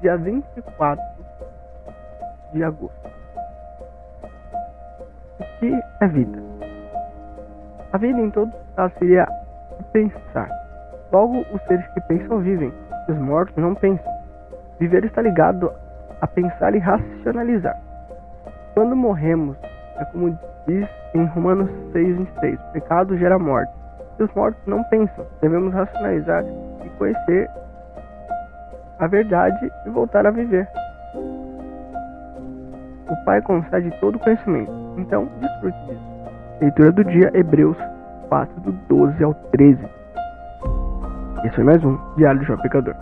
dia 24 de agosto. O que é vida? A vida em todos os casos seria pensar. Logo, os seres que pensam vivem, os mortos não pensam. Viver está ligado a pensar e racionalizar. Quando morremos, é como diz em Romanos 6,26: pecado gera morte. Se os mortos não pensam, devemos racionalizar e conhecer a verdade e voltar a viver. O Pai concede todo conhecimento, então desfrute disso. Leitura do dia, Hebreus 4, do 12 ao 13. Esse foi mais um Diário de João Pecador.